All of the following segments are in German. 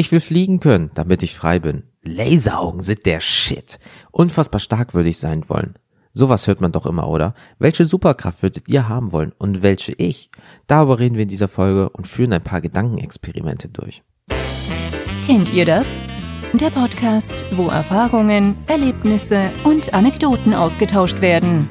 Ich will fliegen können, damit ich frei bin. Laseraugen sind der Shit. Unfassbar stark würde ich sein wollen. Sowas hört man doch immer, oder? Welche Superkraft würdet ihr haben wollen und welche ich? Darüber reden wir in dieser Folge und führen ein paar Gedankenexperimente durch. Kennt ihr das? Der Podcast, wo Erfahrungen, Erlebnisse und Anekdoten ausgetauscht werden.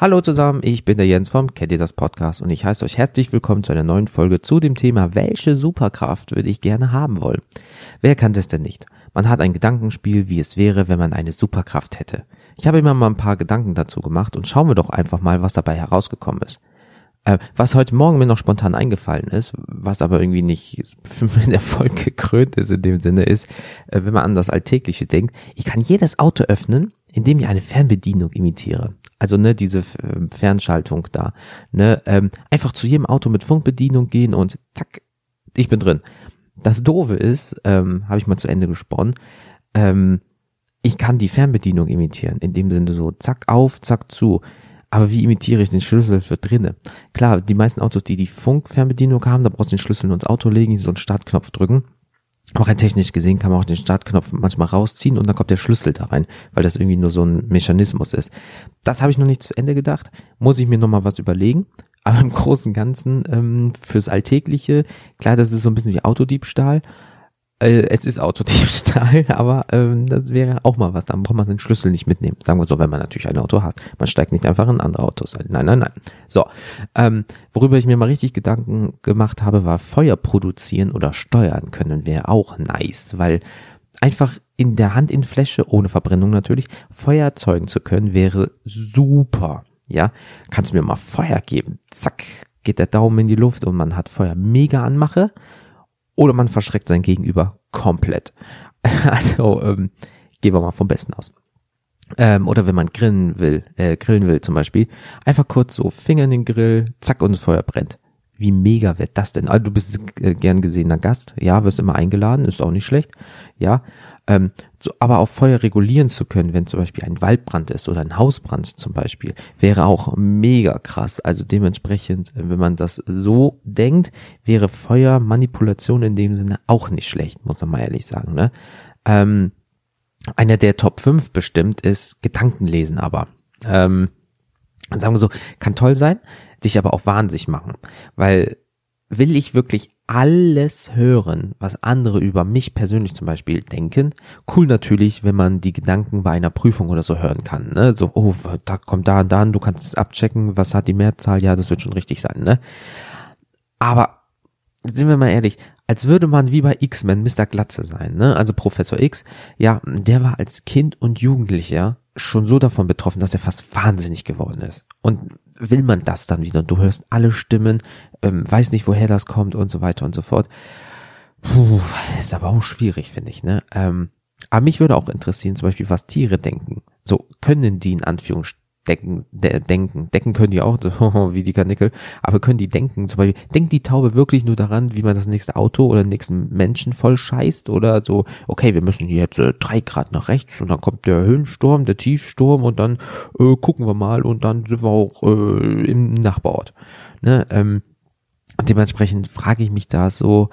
Hallo zusammen, ich bin der Jens vom Kennt ihr das Podcast und ich heiße euch herzlich willkommen zu einer neuen Folge zu dem Thema, welche Superkraft würde ich gerne haben wollen? Wer kann das denn nicht? Man hat ein Gedankenspiel, wie es wäre, wenn man eine Superkraft hätte. Ich habe immer mal ein paar Gedanken dazu gemacht und schauen wir doch einfach mal, was dabei herausgekommen ist. Äh, was heute Morgen mir noch spontan eingefallen ist, was aber irgendwie nicht mit Erfolg gekrönt ist in dem Sinne ist, äh, wenn man an das Alltägliche denkt, ich kann jedes Auto öffnen, indem ich eine Fernbedienung imitiere. Also ne, diese ähm, Fernschaltung da. Ne, ähm, einfach zu jedem Auto mit Funkbedienung gehen und zack, ich bin drin. Das Doofe ist, ähm, habe ich mal zu Ende gesponnen, ähm, ich kann die Fernbedienung imitieren, in dem Sinne so zack auf, zack zu. Aber wie imitiere ich den Schlüssel für drinne? Klar, die meisten Autos, die die Funkfernbedienung haben, da brauchst du den Schlüssel ins Auto legen, so einen Startknopf drücken. Auch rein technisch gesehen kann man auch den Startknopf manchmal rausziehen und dann kommt der Schlüssel da rein, weil das irgendwie nur so ein Mechanismus ist. Das habe ich noch nicht zu Ende gedacht. Muss ich mir noch mal was überlegen. Aber im Großen und Ganzen ähm, fürs Alltägliche, klar, das ist so ein bisschen wie Autodiebstahl. Äh, es ist Autodiebstahl, aber ähm, das wäre auch mal was. Dann braucht man den Schlüssel nicht mitnehmen. Sagen wir so, wenn man natürlich ein Auto hat. Man steigt nicht einfach in andere Autos ein. Nein, nein, nein. So, ähm, worüber ich mir mal richtig Gedanken gemacht habe, war Feuer produzieren oder steuern können wäre auch nice, weil einfach in der Hand in Fläche, ohne Verbrennung natürlich, Feuer erzeugen zu können, wäre super. Ja, kannst mir mal Feuer geben? Zack, geht der Daumen in die Luft und man hat Feuer mega anmache oder man verschreckt sein Gegenüber komplett. Also ähm, gehen wir mal vom Besten aus. Ähm, oder wenn man grillen will, äh, grillen will zum Beispiel, einfach kurz so Finger in den Grill, zack und das Feuer brennt. Wie mega wird das denn? Also du bist äh, gern gesehener Gast, ja, wirst immer eingeladen, ist auch nicht schlecht, ja. Ähm, so, aber auch Feuer regulieren zu können, wenn zum Beispiel ein Waldbrand ist oder ein Hausbrand zum Beispiel, wäre auch mega krass. Also dementsprechend, wenn man das so denkt, wäre Feuermanipulation in dem Sinne auch nicht schlecht, muss man mal ehrlich sagen. Ne? Ähm, einer der Top 5 bestimmt ist Gedankenlesen aber. Ähm, sagen wir so, kann toll sein, dich aber auch wahnsinnig machen, weil will ich wirklich alles hören, was andere über mich persönlich zum Beispiel denken. Cool natürlich, wenn man die Gedanken bei einer Prüfung oder so hören kann. Ne? So, oh, da kommt da und da, und du kannst es abchecken, was hat die Mehrzahl, ja, das wird schon richtig sein. Ne? Aber sind wir mal ehrlich, als würde man wie bei X-Men Mr. Glatze sein, ne? Also Professor X, ja, der war als Kind und Jugendlicher schon so davon betroffen, dass er fast wahnsinnig geworden ist. Und will man das dann wieder? Du hörst alle Stimmen, ähm, weiß nicht, woher das kommt und so weiter und so fort. Puh, ist aber auch schwierig, finde ich, ne? Ähm, aber mich würde auch interessieren, zum Beispiel, was Tiere denken. So, können die in Anführungsstrichen decken, de, denken. Decken können die auch, wie die Kanickel, aber können die denken. Zum Beispiel, denkt die Taube wirklich nur daran, wie man das nächste Auto oder den nächsten Menschen voll scheißt oder so, okay, wir müssen jetzt äh, drei Grad nach rechts und dann kommt der Höhensturm, der Tiefsturm und dann äh, gucken wir mal und dann sind wir auch äh, im Nachbarort. Ne? Ähm, dementsprechend frage ich mich da so,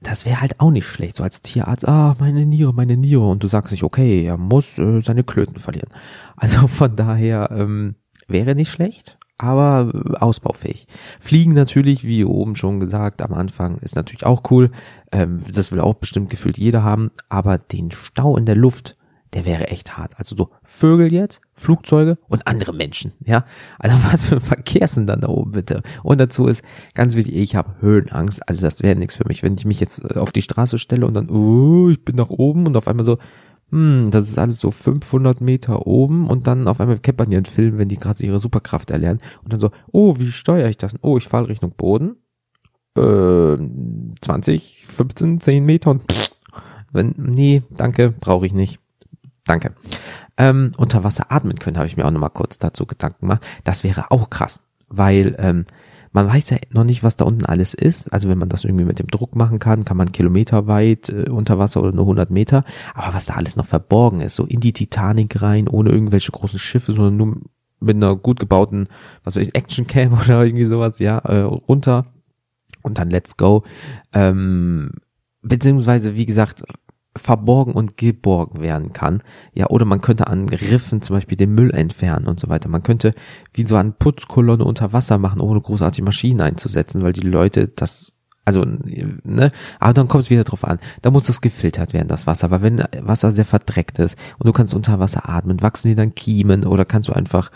das wäre halt auch nicht schlecht, so als Tierarzt, ah, meine Niere, meine Niere, und du sagst nicht, okay, er muss äh, seine Klöten verlieren. Also von daher ähm, wäre nicht schlecht, aber äh, ausbaufähig. Fliegen natürlich, wie oben schon gesagt, am Anfang ist natürlich auch cool. Ähm, das will auch bestimmt gefühlt jeder haben, aber den Stau in der Luft, der wäre echt hart. Also so Vögel jetzt, Flugzeuge und andere Menschen, ja. Also was für ein Verkehr sind dann da oben bitte? Und dazu ist ganz wichtig, ich habe Höhenangst, also das wäre nichts für mich. Wenn ich mich jetzt äh, auf die Straße stelle und dann, oh, ich bin nach oben und auf einmal so, hm, das ist alles so 500 Meter oben und dann auf einmal kennt ja einen Film, wenn die gerade ihre Superkraft erlernen und dann so, oh, wie steuere ich das? Oh, ich falle Richtung Boden. Äh, 20, 15, 10 Meter und pff, wenn, nee, danke, brauche ich nicht. Danke. Ähm, unter Wasser atmen können, habe ich mir auch nochmal kurz dazu Gedanken gemacht. Das wäre auch krass, weil ähm, man weiß ja noch nicht, was da unten alles ist. Also wenn man das irgendwie mit dem Druck machen kann, kann man kilometerweit äh, unter Wasser oder nur 100 Meter. Aber was da alles noch verborgen ist, so in die Titanic rein, ohne irgendwelche großen Schiffe, sondern nur mit einer gut gebauten, was weiß ich, Action-Cam oder irgendwie sowas, ja, äh, runter und dann let's go. Ähm, beziehungsweise, wie gesagt, verborgen und geborgen werden kann. Ja, oder man könnte an Riffen zum Beispiel den Müll entfernen und so weiter. Man könnte wie so eine Putzkolonne unter Wasser machen, ohne großartige Maschinen einzusetzen, weil die Leute das also, ne, aber dann kommt es wieder drauf an. Da muss das gefiltert werden, das Wasser. Aber wenn Wasser sehr verdreckt ist und du kannst unter Wasser atmen, wachsen dir dann Kiemen oder kannst du einfach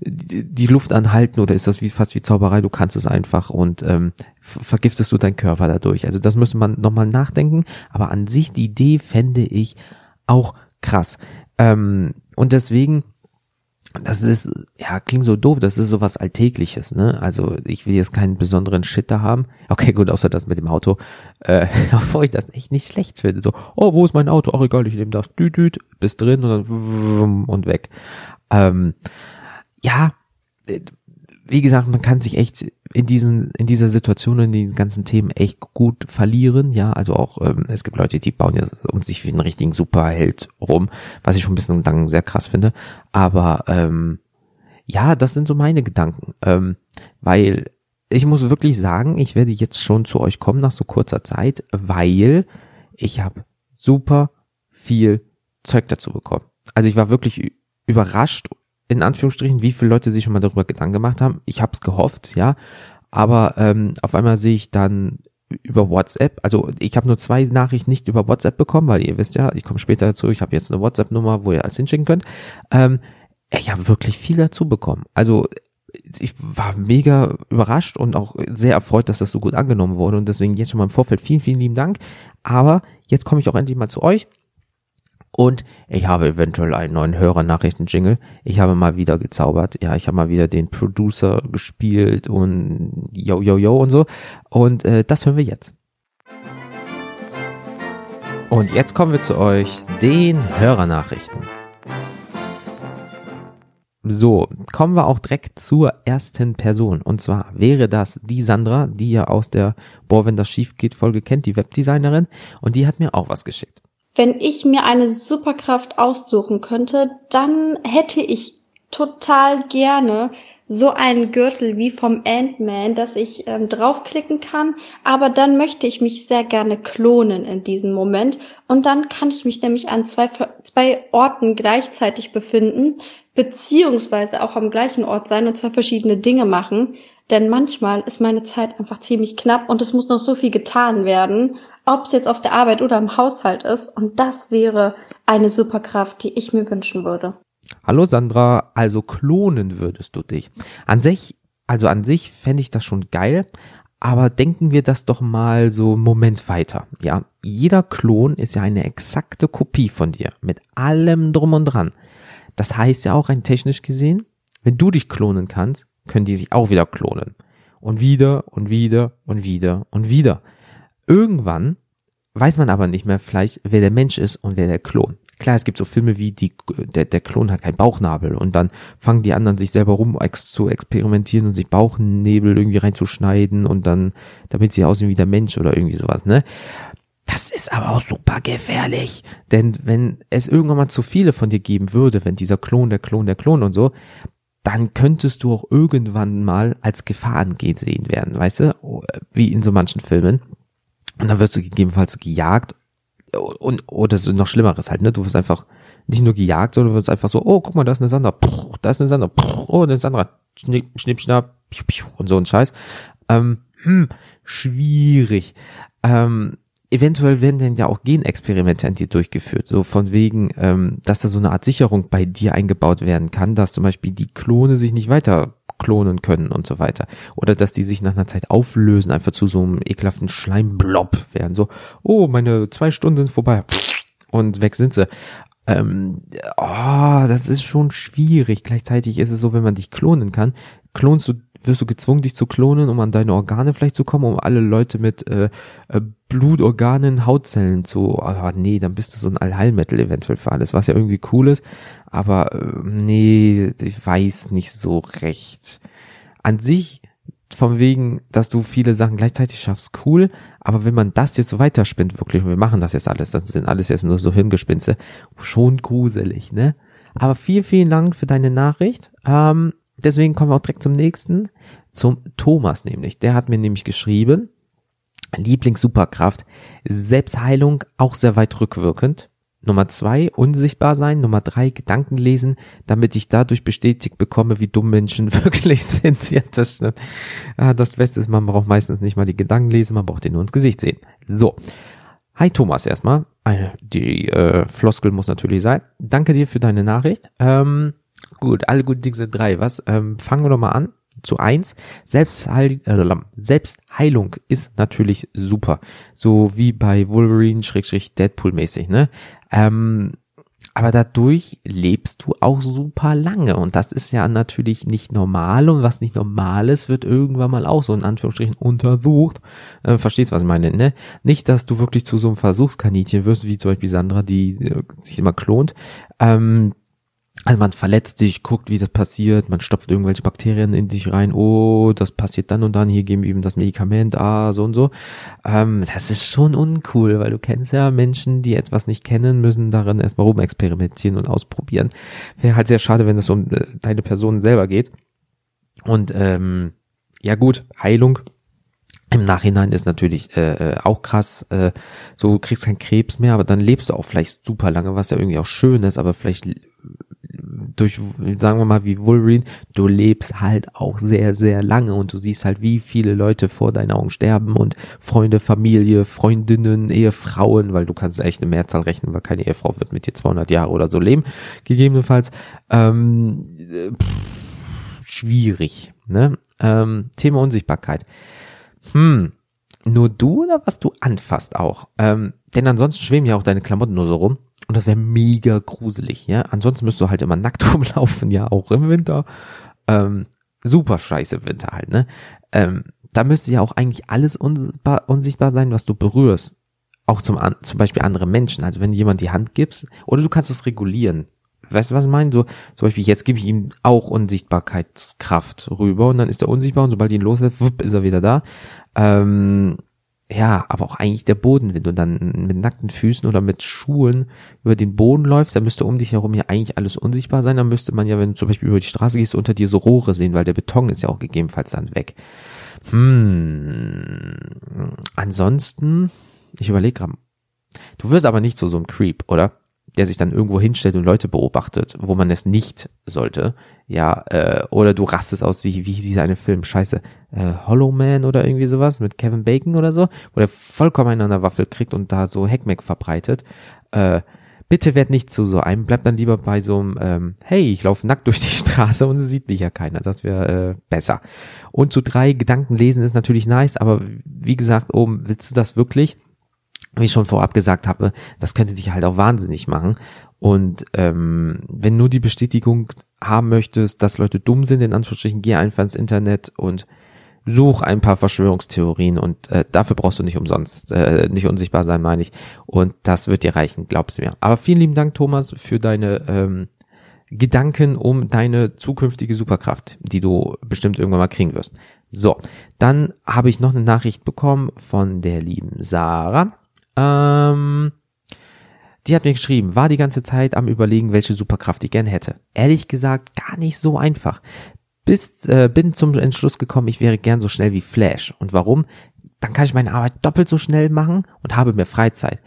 die Luft anhalten oder ist das wie fast wie Zauberei? Du kannst es einfach und ähm, vergiftest du deinen Körper dadurch. Also das müsste man nochmal nachdenken. Aber an sich die Idee fände ich auch krass. Ähm, und deswegen das ist, ja, klingt so doof, das ist so was Alltägliches, ne? Also ich will jetzt keinen besonderen Shit da haben. Okay, gut, außer das mit dem Auto, äh, obwohl ich das echt nicht schlecht finde. So, oh, wo ist mein Auto? Ach egal, ich nehme das, düt, bis drin und dann und weg. Ähm, ja, wie gesagt, man kann sich echt in diesen, in dieser Situation, in den ganzen Themen echt gut verlieren, ja, also auch, ähm, es gibt Leute, die bauen ja um sich wie einen richtigen Superheld rum, was ich schon ein bisschen dann sehr krass finde, aber, ähm, ja, das sind so meine Gedanken, ähm, weil ich muss wirklich sagen, ich werde jetzt schon zu euch kommen nach so kurzer Zeit, weil ich habe super viel Zeug dazu bekommen. Also ich war wirklich überrascht in Anführungsstrichen, wie viele Leute sich schon mal darüber Gedanken gemacht haben. Ich habe es gehofft, ja, aber ähm, auf einmal sehe ich dann über WhatsApp, also ich habe nur zwei Nachrichten nicht über WhatsApp bekommen, weil ihr wisst ja, ich komme später dazu, ich habe jetzt eine WhatsApp-Nummer, wo ihr alles hinschicken könnt. Ähm, ich habe wirklich viel dazu bekommen. Also ich war mega überrascht und auch sehr erfreut, dass das so gut angenommen wurde und deswegen jetzt schon mal im Vorfeld vielen, vielen lieben Dank. Aber jetzt komme ich auch endlich mal zu euch und ich habe eventuell einen neuen Hörernachrichten-Jingle. Ich habe mal wieder gezaubert. Ja, ich habe mal wieder den Producer gespielt und yo, yo, yo und so. Und äh, das hören wir jetzt. Und jetzt kommen wir zu euch, den Hörernachrichten. So, kommen wir auch direkt zur ersten Person. Und zwar wäre das die Sandra, die ihr aus der Boah, wenn das schief geht Folge kennt, die Webdesignerin. Und die hat mir auch was geschickt. Wenn ich mir eine Superkraft aussuchen könnte, dann hätte ich total gerne so einen Gürtel wie vom Ant-Man, dass ich ähm, draufklicken kann, aber dann möchte ich mich sehr gerne klonen in diesem Moment. Und dann kann ich mich nämlich an zwei, zwei Orten gleichzeitig befinden, beziehungsweise auch am gleichen Ort sein und zwei verschiedene Dinge machen, denn manchmal ist meine Zeit einfach ziemlich knapp und es muss noch so viel getan werden, ob es jetzt auf der Arbeit oder im Haushalt ist. Und das wäre eine Superkraft, die ich mir wünschen würde. Hallo Sandra, also klonen würdest du dich. An sich, also an sich fände ich das schon geil, aber denken wir das doch mal so einen Moment weiter. Ja, jeder Klon ist ja eine exakte Kopie von dir, mit allem drum und dran. Das heißt ja auch rein technisch gesehen, wenn du dich klonen kannst, können die sich auch wieder klonen. Und wieder und wieder und wieder und wieder. Irgendwann weiß man aber nicht mehr vielleicht, wer der Mensch ist und wer der Klon. Klar, es gibt so Filme wie die, der, der Klon hat keinen Bauchnabel und dann fangen die anderen sich selber rum ex, zu experimentieren und sich Bauchnebel irgendwie reinzuschneiden und dann, damit sie aussehen wie der Mensch oder irgendwie sowas, ne? Das ist aber auch super gefährlich. Denn wenn es irgendwann mal zu viele von dir geben würde, wenn dieser Klon, der Klon, der Klon und so, dann könntest du auch irgendwann mal als Gefahr angesehen werden, weißt du? Wie in so manchen Filmen. Und dann wirst du gegebenenfalls gejagt. Und oder so noch Schlimmeres halt, ne? Du wirst einfach nicht nur gejagt, sondern du wirst einfach so, oh, guck mal, da ist eine Sandra, Puh, da ist eine Sandra, Puh, oh, eine Sandra, schnipp, schnipp schnapp, piu, piu, und so ein Scheiß. Ähm, hm, schwierig. Ähm, eventuell werden dann ja auch Genexperimente an dir durchgeführt, so von wegen, ähm, dass da so eine Art Sicherung bei dir eingebaut werden kann, dass zum Beispiel die Klone sich nicht weiter klonen können und so weiter. Oder dass die sich nach einer Zeit auflösen, einfach zu so einem ekelhaften Schleimblob werden. So, oh, meine zwei Stunden sind vorbei. Und weg sind sie. Ähm, oh, das ist schon schwierig. Gleichzeitig ist es so, wenn man dich klonen kann, klonst du wirst du gezwungen, dich zu klonen, um an deine Organe vielleicht zu kommen, um alle Leute mit äh, äh, Blutorganen, Hautzellen zu. Aber nee, dann bist du so ein Allheilmittel eventuell für alles, was ja irgendwie cool ist. Aber äh, nee, ich weiß nicht so recht. An sich, von wegen, dass du viele Sachen gleichzeitig schaffst, cool. Aber wenn man das jetzt so weiterspinnt, wirklich, und wir machen das jetzt alles, dann sind alles jetzt nur so Hirngespinste, schon gruselig, ne? Aber vielen, vielen Dank für deine Nachricht. Ähm, deswegen kommen wir auch direkt zum nächsten, zum Thomas nämlich. Der hat mir nämlich geschrieben, Lieblings-Superkraft, Selbstheilung auch sehr weit rückwirkend. Nummer zwei, unsichtbar sein. Nummer drei, Gedanken lesen, damit ich dadurch bestätigt bekomme, wie dumm Menschen wirklich sind. Ja, das stimmt. Das Beste ist, man braucht meistens nicht mal die Gedanken lesen, man braucht den nur ins Gesicht sehen. So. Hi Thomas erstmal. Die äh, Floskel muss natürlich sein. Danke dir für deine Nachricht. Ähm, gut, alle guten Dinge sind drei. Was? Ähm, fangen wir doch mal an zu eins. Selbstheil äh, Selbstheilung ist natürlich super. So wie bei Wolverine, Schrägstrich, Deadpool mäßig, ne? Ähm, aber dadurch lebst du auch super lange und das ist ja natürlich nicht normal und was nicht normal ist, wird irgendwann mal auch so in Anführungsstrichen untersucht. Äh, verstehst, was ich meine, ne? Nicht, dass du wirklich zu so einem Versuchskaninchen wirst, wie zum Beispiel Sandra, die äh, sich immer klont. Ähm, also man verletzt sich, guckt, wie das passiert, man stopft irgendwelche Bakterien in sich rein, oh, das passiert dann und dann, hier geben wir ihm das Medikament, ah, so und so. Ähm, das ist schon uncool, weil du kennst ja Menschen, die etwas nicht kennen, müssen darin erstmal rumexperimentieren und ausprobieren. Wäre halt sehr schade, wenn es um äh, deine Person selber geht. Und ähm, ja gut, Heilung im Nachhinein ist natürlich äh, äh auch krass, äh, so kriegst keinen Krebs mehr, aber dann lebst du auch vielleicht super lange, was ja irgendwie auch schön ist, aber vielleicht durch, sagen wir mal, wie Wolverine, du lebst halt auch sehr, sehr lange und du siehst halt, wie viele Leute vor deinen Augen sterben und Freunde, Familie, Freundinnen, Ehefrauen, weil du kannst echt eine Mehrzahl rechnen, weil keine Ehefrau wird mit dir 200 Jahre oder so leben, gegebenenfalls. Ähm, pff, schwierig, ne? Ähm, Thema Unsichtbarkeit. Hm, nur du oder was du anfasst auch? Ähm, denn ansonsten schweben ja auch deine Klamotten nur so rum. Und das wäre mega gruselig, ja. Ansonsten müsst du halt immer nackt rumlaufen, ja, auch im Winter. Ähm, super scheiße Winter halt, ne? Ähm, da müsste ja auch eigentlich alles unsichtbar, unsichtbar sein, was du berührst. Auch zum, zum Beispiel andere Menschen. Also wenn jemand die Hand gibst, oder du kannst es regulieren. Weißt du, was ich meine? So, zum Beispiel, jetzt gebe ich ihm auch Unsichtbarkeitskraft rüber und dann ist er unsichtbar und sobald ihn loslässt, wupp, ist er wieder da. Ähm, ja, aber auch eigentlich der Boden, wenn du dann mit nackten Füßen oder mit Schuhen über den Boden läufst, dann müsste um dich herum ja eigentlich alles unsichtbar sein. Dann müsste man ja, wenn du zum Beispiel über die Straße gehst, unter dir so Rohre sehen, weil der Beton ist ja auch gegebenenfalls dann weg. Hm. Ansonsten, ich überlege gerade. Du wirst aber nicht zu so einem Creep, oder? Der sich dann irgendwo hinstellt und Leute beobachtet, wo man es nicht sollte. Ja, äh, oder du rastest aus, wie, wie hieß dieser eine Film? Scheiße, äh, Hollow Man oder irgendwie sowas mit Kevin Bacon oder so, wo der vollkommen einen an der Waffel kriegt und da so Heckmeck verbreitet. Äh, bitte werd nicht zu so einem, bleib dann lieber bei so einem, ähm, hey, ich laufe nackt durch die Straße und sieht mich ja keiner. Das wäre äh, besser. Und zu drei, Gedanken lesen ist natürlich nice, aber wie gesagt, oben, willst du das wirklich? Wie ich schon vorab gesagt habe, das könnte dich halt auch wahnsinnig machen. Und ähm, wenn nur die Bestätigung haben möchtest, dass Leute dumm sind, in Anführungsstrichen, geh einfach ins Internet und such ein paar Verschwörungstheorien und äh, dafür brauchst du nicht umsonst, äh, nicht unsichtbar sein, meine ich. Und das wird dir reichen, glaubst du mir. Aber vielen lieben Dank, Thomas, für deine ähm, Gedanken um deine zukünftige Superkraft, die du bestimmt irgendwann mal kriegen wirst. So, dann habe ich noch eine Nachricht bekommen von der lieben Sarah. Ähm, die hat mir geschrieben, war die ganze Zeit am überlegen, welche Superkraft ich gern hätte. Ehrlich gesagt, gar nicht so einfach. Bis, äh, bin zum Entschluss gekommen, ich wäre gern so schnell wie Flash. Und warum? Dann kann ich meine Arbeit doppelt so schnell machen und habe mehr Freizeit.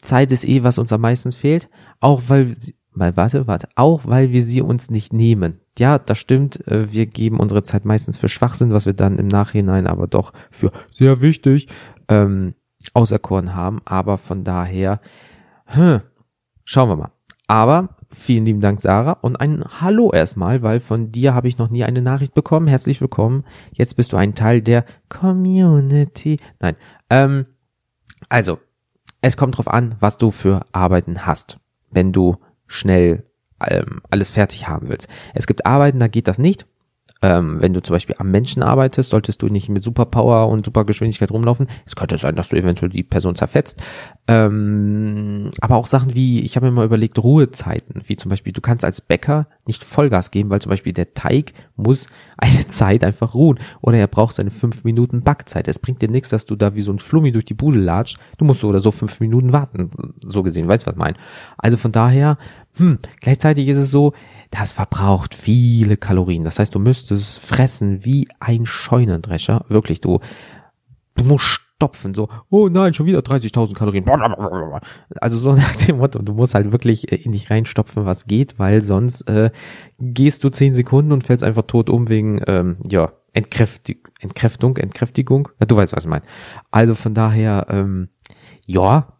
Zeit ist eh, was uns am meisten fehlt. Auch weil, mal warte, warte, auch weil wir sie uns nicht nehmen. Ja, das stimmt. Äh, wir geben unsere Zeit meistens für Schwachsinn, was wir dann im Nachhinein aber doch für sehr wichtig ähm, auserkoren haben. Aber von daher, hm, schauen wir mal. Aber vielen lieben Dank, Sarah. Und ein Hallo erstmal, weil von dir habe ich noch nie eine Nachricht bekommen. Herzlich willkommen. Jetzt bist du ein Teil der Community. Nein. Ähm, also, es kommt drauf an, was du für Arbeiten hast, wenn du schnell ähm, alles fertig haben willst. Es gibt Arbeiten, da geht das nicht. Ähm, wenn du zum Beispiel am Menschen arbeitest, solltest du nicht mit Superpower und Supergeschwindigkeit rumlaufen. Es könnte sein, dass du eventuell die Person zerfetzt. Ähm, aber auch Sachen wie, ich habe mir mal überlegt, Ruhezeiten, wie zum Beispiel, du kannst als Bäcker nicht Vollgas geben, weil zum Beispiel der Teig muss eine Zeit einfach ruhen oder er braucht seine fünf Minuten Backzeit. Es bringt dir nichts, dass du da wie so ein Flummi durch die Bude latscht. Du musst so oder so fünf Minuten warten, so gesehen, weißt du, was ich meine? Also von daher, hm, gleichzeitig ist es so, das verbraucht viele Kalorien. Das heißt, du müsstest fressen wie ein Scheunendrescher. Wirklich, du, du musst stopfen, so, oh nein, schon wieder 30.000 Kalorien. Also so nach dem Motto, du musst halt wirklich in dich reinstopfen, was geht, weil sonst äh, gehst du 10 Sekunden und fällst einfach tot um wegen, ähm, ja, Entkräftig Entkräftung, Entkräftigung. Ja, du weißt, was ich meine. Also von daher, ähm, ja,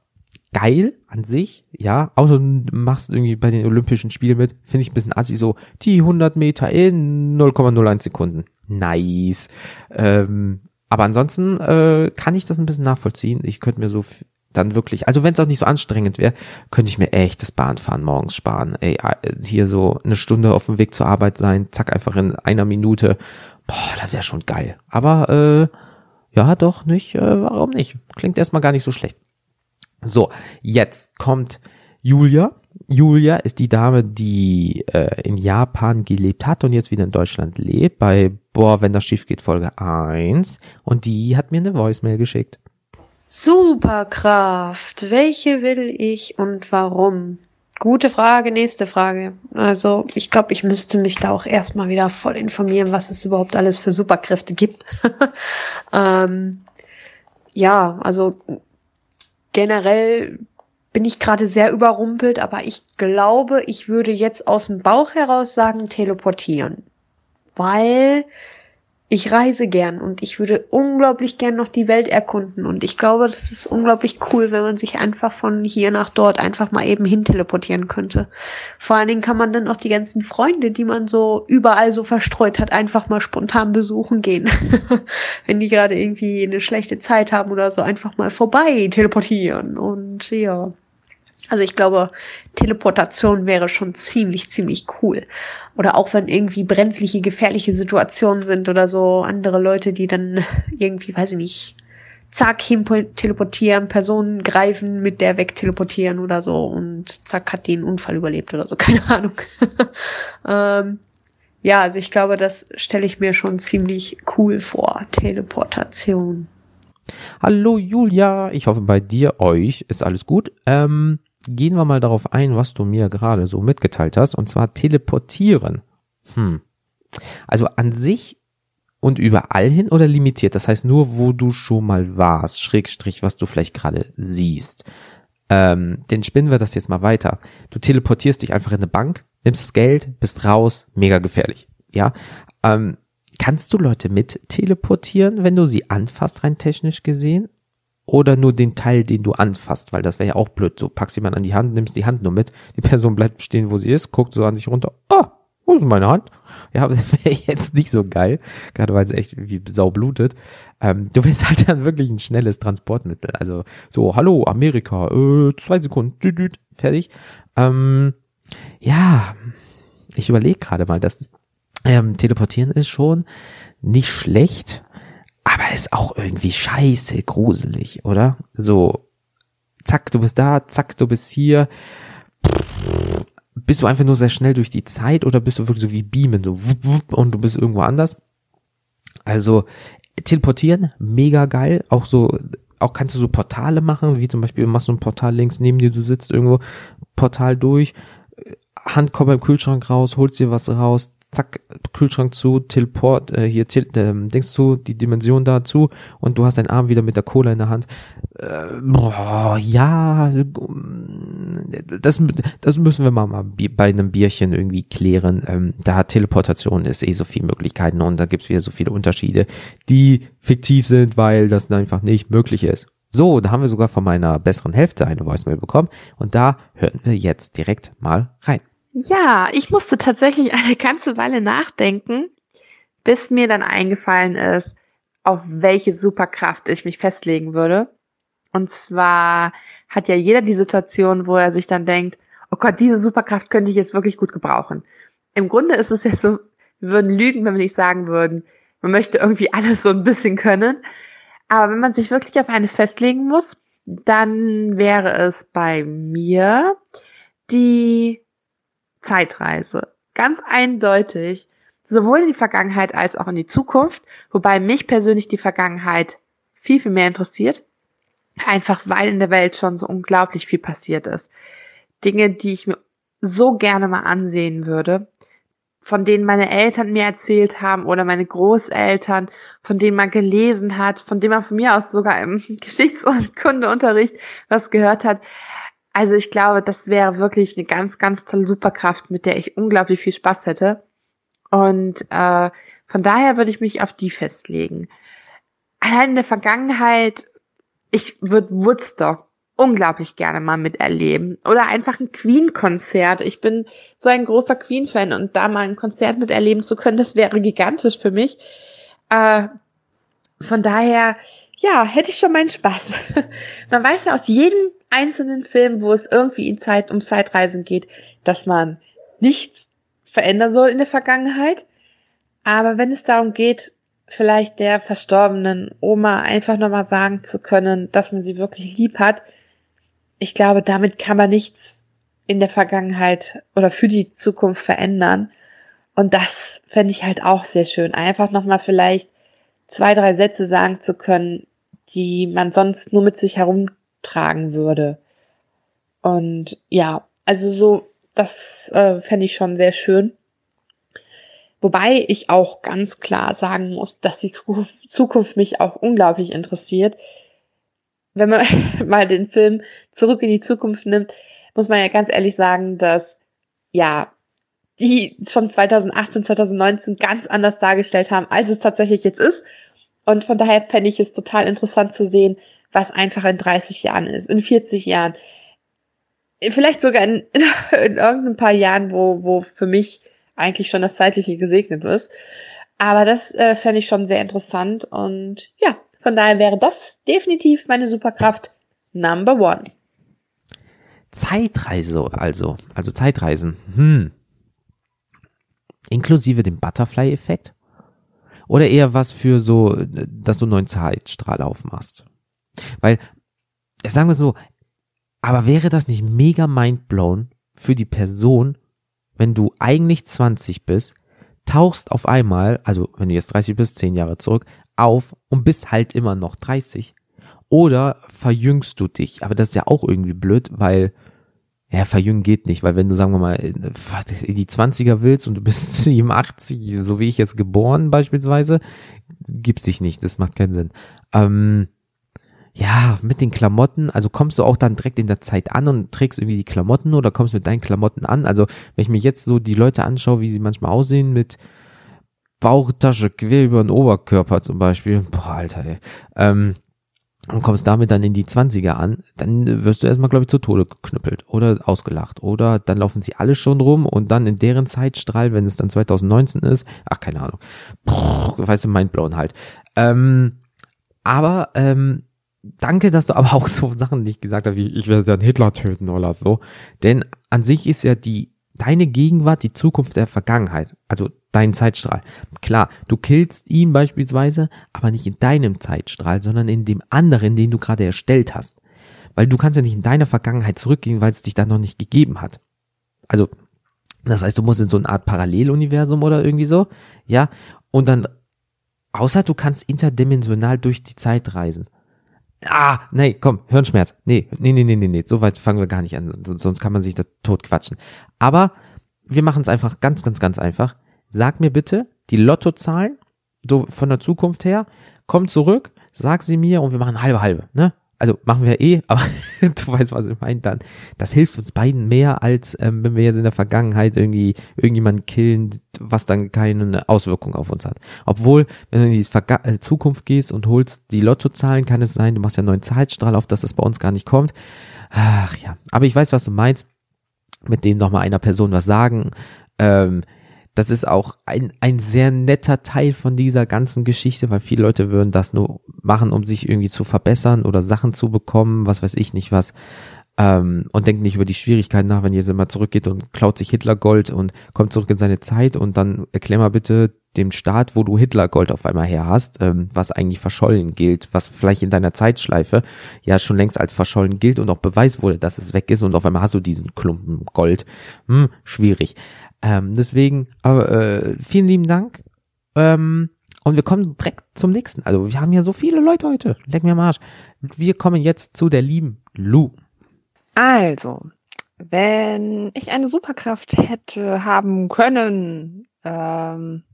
geil an sich, ja, außer du machst irgendwie bei den Olympischen Spielen mit, finde ich ein bisschen assi, so die 100 Meter in 0,01 Sekunden. Nice. Ähm, aber ansonsten äh, kann ich das ein bisschen nachvollziehen. Ich könnte mir so dann wirklich, also wenn es auch nicht so anstrengend wäre, könnte ich mir echt das Bahnfahren morgens sparen. Ey, hier so eine Stunde auf dem Weg zur Arbeit sein, zack, einfach in einer Minute. Boah, das wäre schon geil. Aber äh, ja, doch nicht, äh, warum nicht? Klingt erstmal gar nicht so schlecht. So, jetzt kommt Julia. Julia ist die Dame, die äh, in Japan gelebt hat und jetzt wieder in Deutschland lebt, bei Boah, wenn das schief geht, Folge 1. Und die hat mir eine Voicemail geschickt. Superkraft. Welche will ich und warum? Gute Frage, nächste Frage. Also, ich glaube, ich müsste mich da auch erstmal wieder voll informieren, was es überhaupt alles für Superkräfte gibt. ähm, ja, also generell bin ich gerade sehr überrumpelt, aber ich glaube, ich würde jetzt aus dem Bauch heraus sagen, teleportieren. Weil ich reise gern und ich würde unglaublich gern noch die Welt erkunden und ich glaube, das ist unglaublich cool, wenn man sich einfach von hier nach dort einfach mal eben hin teleportieren könnte. Vor allen Dingen kann man dann auch die ganzen Freunde, die man so überall so verstreut hat, einfach mal spontan besuchen gehen. wenn die gerade irgendwie eine schlechte Zeit haben oder so, einfach mal vorbei teleportieren und ja. Also ich glaube, Teleportation wäre schon ziemlich, ziemlich cool. Oder auch wenn irgendwie brenzliche, gefährliche Situationen sind oder so andere Leute, die dann irgendwie, weiß ich nicht, zack, hin teleportieren, Personen greifen, mit der weg teleportieren oder so und zack, hat den Unfall überlebt oder so, keine Ahnung. ähm, ja, also ich glaube, das stelle ich mir schon ziemlich cool vor, Teleportation. Hallo Julia, ich hoffe bei dir, euch ist alles gut. Ähm, gehen wir mal darauf ein, was du mir gerade so mitgeteilt hast, und zwar teleportieren. Hm. Also an sich und überall hin oder limitiert? Das heißt nur, wo du schon mal warst, Schrägstrich, was du vielleicht gerade siehst. Ähm, den spinnen wir das jetzt mal weiter. Du teleportierst dich einfach in eine Bank, nimmst das Geld, bist raus, mega gefährlich. Ja. Ähm, kannst du Leute mit teleportieren, wenn du sie anfasst, rein technisch gesehen? Oder nur den Teil, den du anfasst, weil das wäre ja auch blöd. So packst jemand an die Hand, nimmst die Hand nur mit, die Person bleibt stehen, wo sie ist, guckt so an sich runter, oh, wo ist meine Hand? Ja, das wäre jetzt nicht so geil, gerade weil es echt wie Sau blutet. Ähm, du willst halt dann wirklich ein schnelles Transportmittel. Also so, hallo, Amerika, äh, zwei Sekunden, düt, düt, fertig. Ähm, ja, ich überlege gerade mal, das ist, ähm, Teleportieren ist schon nicht schlecht, aber ist auch irgendwie scheiße gruselig, oder? So, zack, du bist da, zack, du bist hier. Bist du einfach nur sehr schnell durch die Zeit oder bist du wirklich so wie beamen, so und du bist irgendwo anders? Also, teleportieren, mega geil. Auch so, auch kannst du so Portale machen, wie zum Beispiel machst du ein Portal links neben dir, du sitzt irgendwo, Portal durch, Hand kommt beim Kühlschrank raus, holst dir was raus, zack, Kühlschrank zu, Teleport, äh, hier, tel äh, denkst du, die Dimension dazu und du hast deinen Arm wieder mit der Cola in der Hand. Äh, boah, ja, das, das müssen wir mal, mal bei einem Bierchen irgendwie klären. Ähm, da hat Teleportation ist eh so viele Möglichkeiten und da gibt es wieder so viele Unterschiede, die fiktiv sind, weil das einfach nicht möglich ist. So, da haben wir sogar von meiner besseren Hälfte eine Voicemail bekommen und da hören wir jetzt direkt mal rein. Ja, ich musste tatsächlich eine ganze Weile nachdenken, bis mir dann eingefallen ist, auf welche Superkraft ich mich festlegen würde. Und zwar hat ja jeder die Situation, wo er sich dann denkt, oh Gott, diese Superkraft könnte ich jetzt wirklich gut gebrauchen. Im Grunde ist es ja so wir würden lügen, wenn wir nicht sagen würden, man möchte irgendwie alles so ein bisschen können. Aber wenn man sich wirklich auf eine festlegen muss, dann wäre es bei mir die Zeitreise. Ganz eindeutig. Sowohl in die Vergangenheit als auch in die Zukunft. Wobei mich persönlich die Vergangenheit viel, viel mehr interessiert. Einfach weil in der Welt schon so unglaublich viel passiert ist. Dinge, die ich mir so gerne mal ansehen würde, von denen meine Eltern mir erzählt haben oder meine Großeltern, von denen man gelesen hat, von denen man von mir aus sogar im Geschichts- und Kundeunterricht was gehört hat. Also ich glaube, das wäre wirklich eine ganz, ganz tolle Superkraft, mit der ich unglaublich viel Spaß hätte. Und äh, von daher würde ich mich auf die festlegen. Allein in der Vergangenheit, ich würde Woodstock unglaublich gerne mal miterleben. Oder einfach ein Queen-Konzert. Ich bin so ein großer Queen-Fan und da mal ein Konzert miterleben zu können, das wäre gigantisch für mich. Äh, von daher, ja, hätte ich schon meinen Spaß. man weiß ja aus jedem einzelnen Film, wo es irgendwie in Zeit, um Zeitreisen geht, dass man nichts verändern soll in der Vergangenheit. Aber wenn es darum geht, vielleicht der verstorbenen Oma einfach nochmal sagen zu können, dass man sie wirklich lieb hat, ich glaube, damit kann man nichts in der Vergangenheit oder für die Zukunft verändern. Und das fände ich halt auch sehr schön. Einfach nochmal vielleicht zwei, drei Sätze sagen zu können, die man sonst nur mit sich herumtragen würde. Und ja, also so, das äh, fände ich schon sehr schön. Wobei ich auch ganz klar sagen muss, dass die Zukunft mich auch unglaublich interessiert. Wenn man mal den Film Zurück in die Zukunft nimmt, muss man ja ganz ehrlich sagen, dass ja, die schon 2018, 2019 ganz anders dargestellt haben, als es tatsächlich jetzt ist. Und von daher fände ich es total interessant zu sehen, was einfach in 30 Jahren ist, in 40 Jahren. Vielleicht sogar in, in, in irgendein paar Jahren, wo, wo für mich eigentlich schon das Zeitliche gesegnet ist. Aber das äh, fände ich schon sehr interessant und ja, von daher wäre das definitiv meine Superkraft Number One. Zeitreise also, also Zeitreisen. Hm. Inklusive dem Butterfly-Effekt? Oder eher was für so, dass du einen neuen Zeitstrahl aufmachst? Weil, sagen wir so, aber wäre das nicht mega mindblown für die Person, wenn du eigentlich 20 bist, tauchst auf einmal, also wenn du jetzt 30 bist, 10 Jahre zurück, auf und bist halt immer noch 30. Oder verjüngst du dich. Aber das ist ja auch irgendwie blöd, weil, ja, verjüngen geht nicht, weil wenn du, sagen wir mal, die 20er willst und du bist 87, so wie ich jetzt geboren beispielsweise, gibt's dich nicht, das macht keinen Sinn. Ähm, ja, mit den Klamotten, also kommst du auch dann direkt in der Zeit an und trägst irgendwie die Klamotten oder kommst mit deinen Klamotten an? Also, wenn ich mir jetzt so die Leute anschaue, wie sie manchmal aussehen mit Bauchtasche quer über den Oberkörper zum Beispiel, boah, Alter, ey, ähm, und kommst damit dann in die 20er an, dann wirst du erstmal, glaube ich, zu Tode geknüppelt oder ausgelacht. Oder dann laufen sie alle schon rum und dann in deren Zeitstrahl, wenn es dann 2019 ist, ach, keine Ahnung, Puh, weißt du, mindblown halt. Ähm, aber ähm, danke, dass du aber auch so Sachen nicht gesagt hast, wie ich werde dann Hitler töten oder so. Denn an sich ist ja die, deine Gegenwart die Zukunft der Vergangenheit. Also dein Zeitstrahl. Klar, du killst ihn beispielsweise, aber nicht in deinem Zeitstrahl, sondern in dem anderen, den du gerade erstellt hast. Weil du kannst ja nicht in deiner Vergangenheit zurückgehen, weil es dich da noch nicht gegeben hat. Also, das heißt, du musst in so eine Art Paralleluniversum oder irgendwie so, ja, und dann, außer du kannst interdimensional durch die Zeit reisen. Ah, nee, komm, Hirnschmerz. Nee, nee, nee, nee, nee, nee, so weit fangen wir gar nicht an, sonst kann man sich da tot quatschen. Aber wir machen es einfach ganz, ganz, ganz einfach. Sag mir bitte die Lottozahlen, so von der Zukunft her, komm zurück, sag sie mir und wir machen halbe, halbe, ne? Also machen wir eh, aber du weißt, was ich meine dann. Das hilft uns beiden mehr, als ähm, wenn wir jetzt in der Vergangenheit irgendwie irgendjemanden killen, was dann keine Auswirkung auf uns hat. Obwohl, wenn du in die Verga äh, Zukunft gehst und holst die Lottozahlen, kann es sein, du machst ja einen neuen Zeitstrahl, auf dass es bei uns gar nicht kommt. Ach ja, aber ich weiß, was du meinst. Mit dem nochmal einer Person was sagen. Ähm, das ist auch ein, ein sehr netter Teil von dieser ganzen Geschichte, weil viele Leute würden das nur machen, um sich irgendwie zu verbessern oder Sachen zu bekommen, was weiß ich nicht was. ähm, und denkt nicht über die Schwierigkeiten nach, wenn ihr mal zurückgeht und klaut sich Hitler Gold und kommt zurück in seine Zeit und dann erklär mal bitte dem Staat, wo du Hitler Gold auf einmal her hast, ähm, was eigentlich verschollen gilt, was vielleicht in deiner Zeitschleife ja schon längst als verschollen gilt und auch beweist wurde, dass es weg ist und auf einmal hast du diesen Klumpen Gold. Hm, schwierig. Ähm, deswegen, aber äh, vielen lieben Dank. Ähm, und wir kommen direkt zum nächsten. Also wir haben ja so viele Leute heute. Leck mir am Arsch. Wir kommen jetzt zu der lieben Lou. Also, wenn ich eine Superkraft hätte haben können, ähm,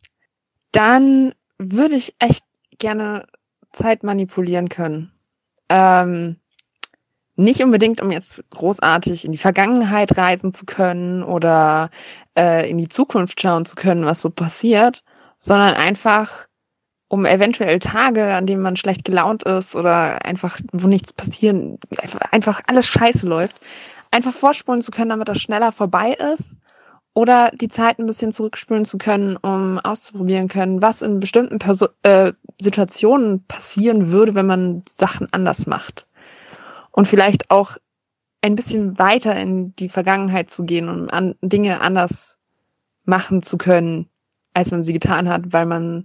dann würde ich echt gerne Zeit manipulieren können. Ähm, nicht unbedingt, um jetzt großartig in die Vergangenheit reisen zu können oder äh, in die Zukunft schauen zu können, was so passiert, sondern einfach, um eventuell Tage, an denen man schlecht gelaunt ist oder einfach, wo nichts passieren, einfach, alles scheiße läuft, einfach vorspulen zu können, damit das schneller vorbei ist oder die Zeit ein bisschen zurückspülen zu können, um auszuprobieren können, was in bestimmten Perso äh, Situationen passieren würde, wenn man Sachen anders macht. Und vielleicht auch ein bisschen weiter in die Vergangenheit zu gehen, um an Dinge anders machen zu können, als man sie getan hat, weil man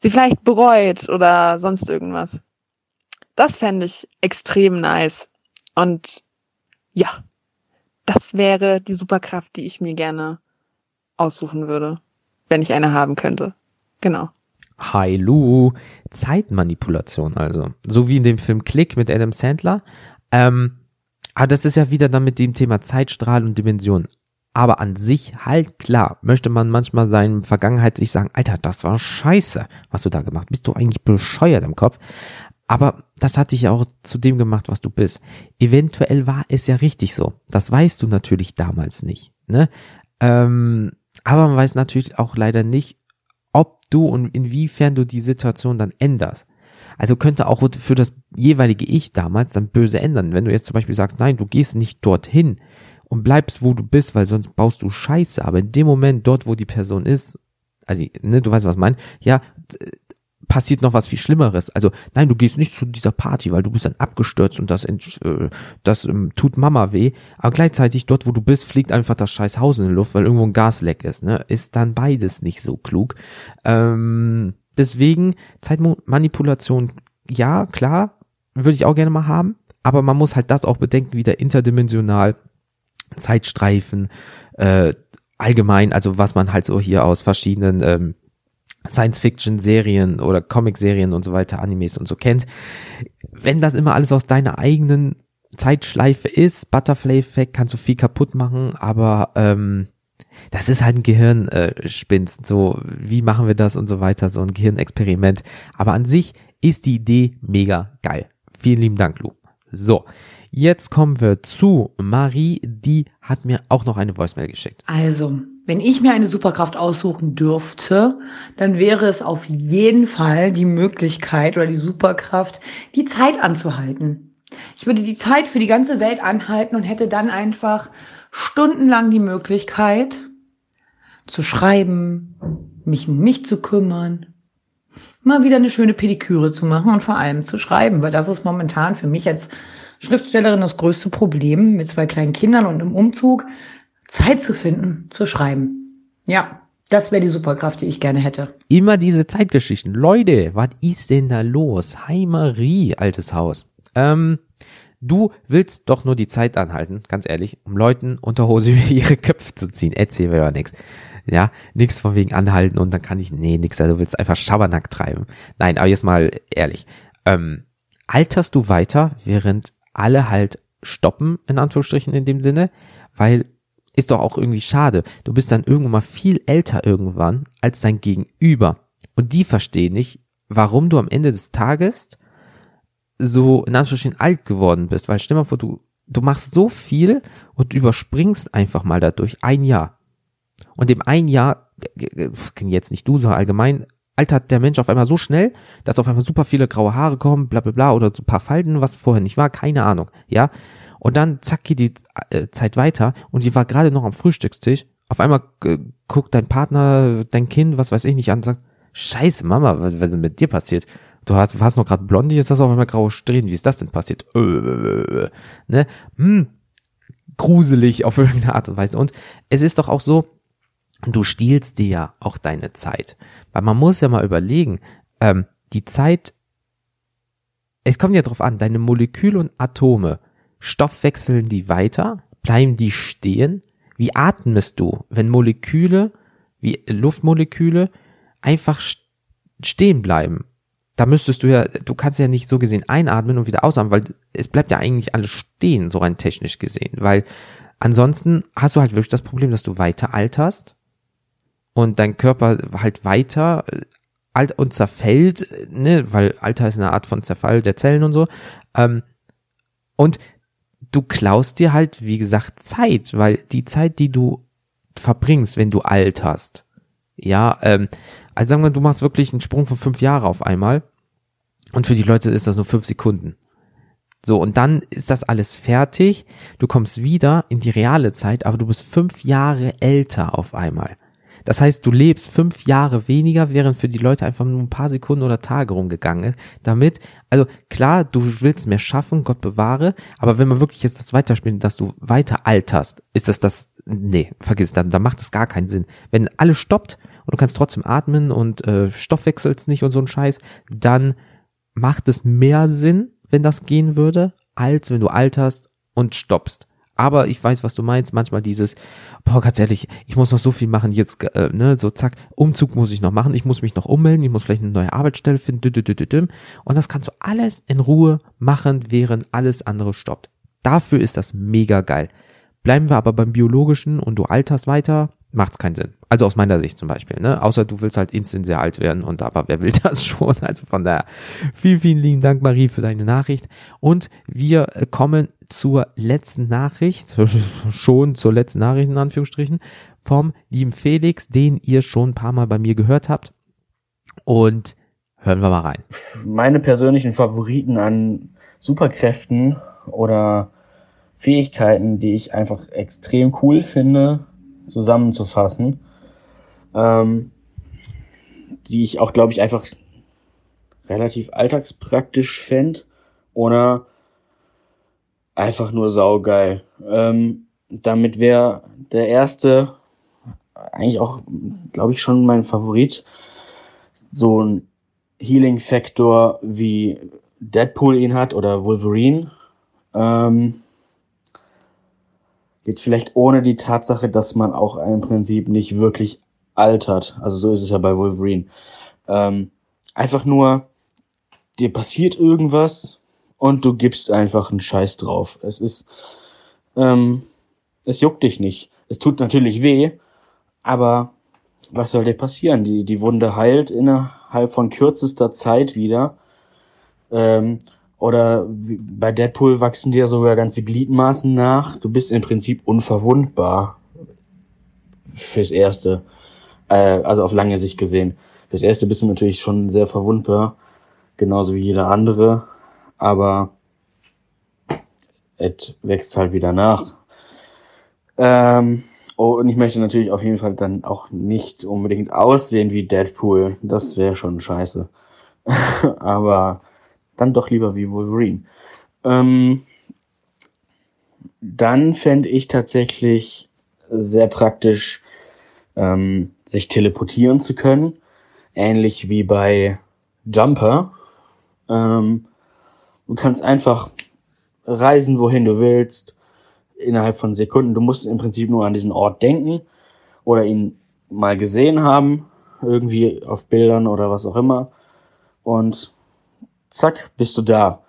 sie vielleicht bereut oder sonst irgendwas. Das fände ich extrem nice. Und ja, das wäre die Superkraft, die ich mir gerne aussuchen würde, wenn ich eine haben könnte. Genau. Hi Lu, Zeitmanipulation also. So wie in dem Film Click mit Adam Sandler. Ähm, aber das ist ja wieder dann mit dem Thema Zeitstrahl und Dimension. Aber an sich halt klar, möchte man manchmal seinem Vergangenheit sich sagen, Alter, das war scheiße, was du da gemacht. Bist du eigentlich bescheuert im Kopf? Aber das hat dich ja auch zu dem gemacht, was du bist. Eventuell war es ja richtig so. Das weißt du natürlich damals nicht. Ne? Ähm, aber man weiß natürlich auch leider nicht, ob du und inwiefern du die Situation dann änderst. Also könnte auch für das jeweilige Ich damals dann böse ändern. Wenn du jetzt zum Beispiel sagst, nein, du gehst nicht dorthin und bleibst, wo du bist, weil sonst baust du Scheiße. Aber in dem Moment, dort, wo die Person ist, also, ne, du weißt, was ich meine, ja, passiert noch was viel Schlimmeres. Also nein, du gehst nicht zu dieser Party, weil du bist dann abgestürzt und das, äh, das ähm, tut Mama weh. Aber gleichzeitig dort, wo du bist, fliegt einfach das scheiß Haus in die Luft, weil irgendwo ein Gasleck ist. Ne? Ist dann beides nicht so klug. Ähm, deswegen Zeitmanipulation, ja klar, würde ich auch gerne mal haben. Aber man muss halt das auch bedenken, wieder interdimensional, Zeitstreifen, äh, allgemein, also was man halt so hier aus verschiedenen ähm, Science-Fiction-Serien oder Comic-Serien und so weiter, Animes und so kennt. Wenn das immer alles aus deiner eigenen Zeitschleife ist, Butterfly-Effekt, kannst du viel kaputt machen, aber ähm, das ist halt ein Gehirnspinst, äh, so wie machen wir das und so weiter, so ein Gehirnexperiment. Aber an sich ist die Idee mega geil. Vielen lieben Dank, Lu. So, jetzt kommen wir zu Marie, die hat mir auch noch eine Voicemail geschickt. Also, wenn ich mir eine Superkraft aussuchen dürfte, dann wäre es auf jeden Fall die Möglichkeit oder die Superkraft, die Zeit anzuhalten. Ich würde die Zeit für die ganze Welt anhalten und hätte dann einfach stundenlang die Möglichkeit zu schreiben, mich um mich zu kümmern, mal wieder eine schöne Pediküre zu machen und vor allem zu schreiben, weil das ist momentan für mich als Schriftstellerin das größte Problem mit zwei kleinen Kindern und im Umzug Zeit zu finden, zu schreiben. Ja, das wäre die Superkraft, die ich gerne hätte. Immer diese Zeitgeschichten. Leute, was ist denn da los? Hi Marie, altes Haus. Ähm, du willst doch nur die Zeit anhalten, ganz ehrlich, um Leuten unter Hose über ihre Köpfe zu ziehen. Erzähl mir doch nichts. Ja, nichts von wegen anhalten und dann kann ich, nee, nix, also du willst einfach Schabernack treiben. Nein, aber jetzt mal ehrlich. Ähm, alterst du weiter, während alle halt stoppen, in Anführungsstrichen in dem Sinne, weil ist doch auch irgendwie schade. Du bist dann irgendwann mal viel älter irgendwann als dein Gegenüber. Und die verstehen nicht, warum du am Ende des Tages so in Anführungsstrichen alt geworden bist. Weil stell mal vor, du, du machst so viel und überspringst einfach mal dadurch ein Jahr. Und im ein Jahr, jetzt nicht du, sondern allgemein, altert der Mensch auf einmal so schnell, dass auf einmal super viele graue Haare kommen, bla bla bla, oder so ein paar Falten, was vorher nicht war, keine Ahnung, ja. Und dann zack geht die äh, Zeit weiter und die war gerade noch am Frühstückstisch. Auf einmal äh, guckt dein Partner, dein Kind, was weiß ich nicht an sagt, Scheiße, Mama, was, was ist mit dir passiert? Du hast, hast noch gerade blonde, jetzt hast du auf einmal graue Strähnen. Wie ist das denn passiert? Äh, äh, äh, äh, ne? Hm, gruselig auf irgendeine Art und Weise. Und es ist doch auch so, du stiehlst dir ja auch deine Zeit. Weil man muss ja mal überlegen, ähm, die Zeit, es kommt ja drauf an, deine Moleküle und Atome, stoffwechseln die weiter, bleiben die stehen? Wie atmest du, wenn Moleküle, wie Luftmoleküle, einfach stehen bleiben? Da müsstest du ja, du kannst ja nicht so gesehen einatmen und wieder ausatmen, weil es bleibt ja eigentlich alles stehen, so rein technisch gesehen, weil ansonsten hast du halt wirklich das Problem, dass du weiter alterst und dein Körper halt weiter äh, alt und zerfällt, ne, weil Alter ist eine Art von Zerfall der Zellen und so. Ähm, und du klaust dir halt, wie gesagt, Zeit, weil die Zeit, die du verbringst, wenn du alterst, ja, ähm, also sagen wir, du machst wirklich einen Sprung von fünf Jahre auf einmal und für die Leute ist das nur fünf Sekunden. So, und dann ist das alles fertig, du kommst wieder in die reale Zeit, aber du bist fünf Jahre älter auf einmal. Das heißt, du lebst fünf Jahre weniger, während für die Leute einfach nur ein paar Sekunden oder Tage rumgegangen ist. Damit, also klar, du willst mehr schaffen, Gott bewahre, aber wenn man wirklich jetzt das weiterspielt, dass du weiter alterst, ist das das, nee, vergiss, dann, dann macht das gar keinen Sinn. Wenn alles stoppt und du kannst trotzdem atmen und äh, Stoffwechselst nicht und so ein Scheiß, dann macht es mehr Sinn, wenn das gehen würde, als wenn du alterst und stoppst. Aber ich weiß, was du meinst. Manchmal dieses, boah, ganz ehrlich, ich muss noch so viel machen jetzt, äh, ne, so zack, Umzug muss ich noch machen, ich muss mich noch ummelden, ich muss vielleicht eine neue Arbeitsstelle finden, und das kannst du alles in Ruhe machen, während alles andere stoppt. Dafür ist das mega geil. Bleiben wir aber beim Biologischen und du alterst weiter, macht's keinen Sinn. Also aus meiner Sicht zum Beispiel, ne? Außer du willst halt instant sehr alt werden und aber wer will das schon? Also von daher vielen, vielen lieben Dank, Marie, für deine Nachricht. Und wir äh, kommen zur letzten Nachricht, schon zur letzten Nachricht in Anführungsstrichen, vom lieben Felix, den ihr schon ein paar Mal bei mir gehört habt. Und hören wir mal rein. Meine persönlichen Favoriten an Superkräften oder Fähigkeiten, die ich einfach extrem cool finde, zusammenzufassen, ähm, die ich auch, glaube ich, einfach relativ alltagspraktisch fände oder einfach nur saugeil. Ähm, damit wäre der erste eigentlich auch, glaube ich, schon mein Favorit. So ein Healing-Faktor wie Deadpool ihn hat oder Wolverine. Ähm, Jetzt vielleicht ohne die Tatsache, dass man auch im Prinzip nicht wirklich altert. Also so ist es ja bei Wolverine. Ähm, einfach nur, dir passiert irgendwas und du gibst einfach einen Scheiß drauf. Es ist, ähm, es juckt dich nicht. Es tut natürlich weh, aber was soll dir passieren? Die, die Wunde heilt innerhalb von kürzester Zeit wieder. Ähm, oder bei Deadpool wachsen dir sogar ganze Gliedmaßen nach. Du bist im Prinzip unverwundbar. Fürs Erste. Äh, also auf lange Sicht gesehen. Fürs Erste bist du natürlich schon sehr verwundbar. Genauso wie jeder andere. Aber es wächst halt wieder nach. Ähm, oh, und ich möchte natürlich auf jeden Fall dann auch nicht unbedingt aussehen wie Deadpool. Das wäre schon scheiße. Aber dann doch lieber wie Wolverine. Ähm, dann fände ich tatsächlich sehr praktisch, ähm, sich teleportieren zu können. Ähnlich wie bei Jumper. Ähm, du kannst einfach reisen, wohin du willst, innerhalb von Sekunden. Du musst im Prinzip nur an diesen Ort denken oder ihn mal gesehen haben, irgendwie auf Bildern oder was auch immer. Und zack, bist du da.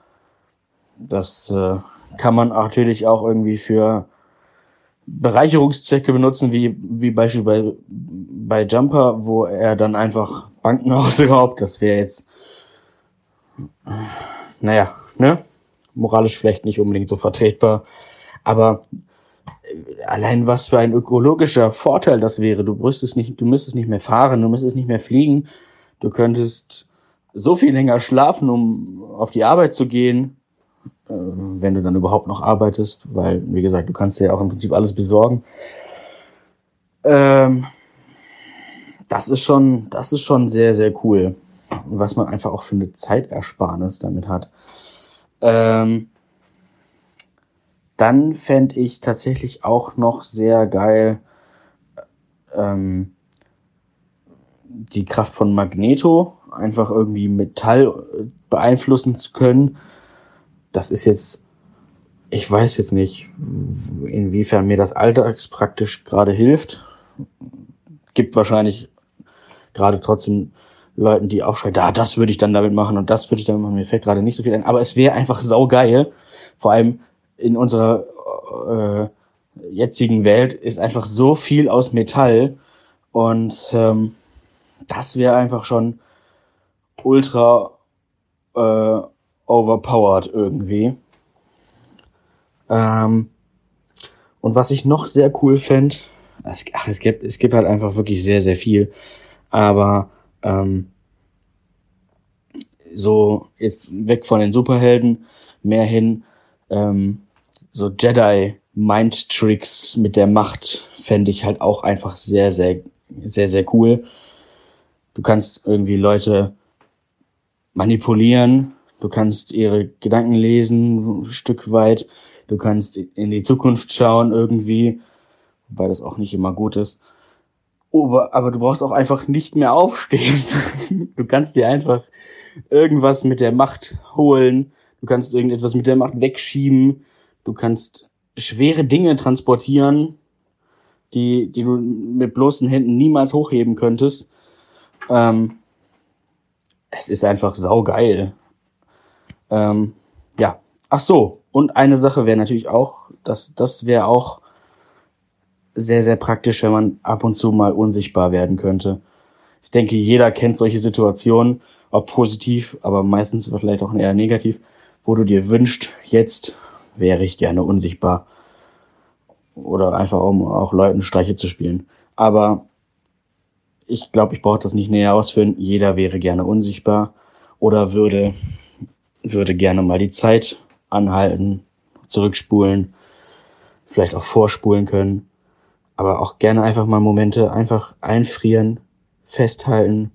Das äh, kann man natürlich auch irgendwie für Bereicherungszwecke benutzen, wie, wie Beispiel bei, bei Jumper, wo er dann einfach Banken ausraubt. Das wäre jetzt, naja, ne? Moralisch vielleicht nicht unbedingt so vertretbar. Aber äh, allein was für ein ökologischer Vorteil das wäre. Du müsstest nicht, du müsstest nicht mehr fahren, du müsstest nicht mehr fliegen. Du könntest so viel länger schlafen, um auf die Arbeit zu gehen, äh, wenn du dann überhaupt noch arbeitest, weil, wie gesagt, du kannst ja auch im Prinzip alles besorgen. Ähm, das ist schon, das ist schon sehr, sehr cool. Was man einfach auch für eine Zeitersparnis damit hat. Ähm, Dann fände ich tatsächlich auch noch sehr geil ähm, die Kraft von Magneto, einfach irgendwie Metall äh, beeinflussen zu können. Das ist jetzt, ich weiß jetzt nicht, inwiefern mir das alltagspraktisch gerade hilft. Gibt wahrscheinlich gerade trotzdem Leuten, die auch schreien, da, das würde ich dann damit machen und das würde ich damit machen. Mir fällt gerade nicht so viel ein. Aber es wäre einfach saugeil. Vor allem in unserer äh, jetzigen Welt ist einfach so viel aus Metall. Und ähm, das wäre einfach schon ultra äh, overpowered irgendwie. Ähm, und was ich noch sehr cool fände, es, ach, es gibt, es gibt halt einfach wirklich sehr, sehr viel. Aber ähm, so jetzt weg von den Superhelden, mehr hin ähm, so Jedi Mind Tricks mit der Macht fände ich halt auch einfach sehr, sehr, sehr, sehr cool. Du kannst irgendwie Leute manipulieren, du kannst ihre Gedanken lesen, ein Stück weit, du kannst in die Zukunft schauen irgendwie, wobei das auch nicht immer gut ist. Aber, aber du brauchst auch einfach nicht mehr aufstehen. Du kannst dir einfach irgendwas mit der Macht holen, du kannst irgendetwas mit der Macht wegschieben, du kannst schwere Dinge transportieren, die, die du mit bloßen Händen niemals hochheben könntest. Ähm, es ist einfach saugeil. Ähm, ja. Ach so. Und eine Sache wäre natürlich auch, dass das wäre auch sehr, sehr praktisch, wenn man ab und zu mal unsichtbar werden könnte. Ich denke, jeder kennt solche Situationen, ob positiv, aber meistens vielleicht auch eher negativ, wo du dir wünscht, jetzt wäre ich gerne unsichtbar. Oder einfach um auch Leuten Streiche zu spielen. Aber ich glaube, ich brauche das nicht näher ausführen. Jeder wäre gerne unsichtbar oder würde, würde gerne mal die Zeit anhalten, zurückspulen, vielleicht auch vorspulen können. Aber auch gerne einfach mal Momente einfach einfrieren, festhalten,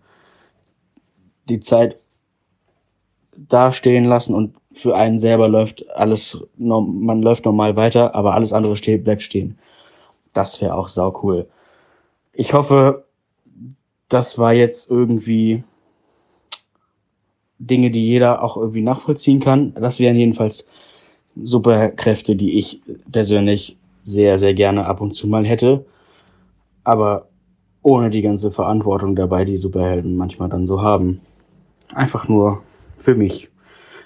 die Zeit dastehen lassen und für einen selber läuft alles, man läuft normal weiter, aber alles andere steht, bleibt stehen. Das wäre auch sau cool. Ich hoffe, das war jetzt irgendwie Dinge, die jeder auch irgendwie nachvollziehen kann. Das wären jedenfalls Superkräfte, die ich persönlich sehr, sehr gerne ab und zu mal hätte. Aber ohne die ganze Verantwortung dabei, die Superhelden manchmal dann so haben. Einfach nur für mich.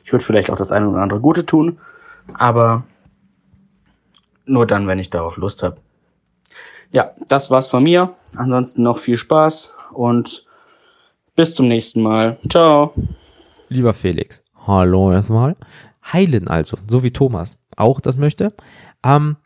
Ich würde vielleicht auch das eine oder andere Gute tun, aber nur dann, wenn ich darauf Lust habe. Ja, das war's von mir. Ansonsten noch viel Spaß und bis zum nächsten Mal. Ciao. Lieber Felix, hallo erstmal. Heilen also, so wie Thomas auch das möchte. Ähm,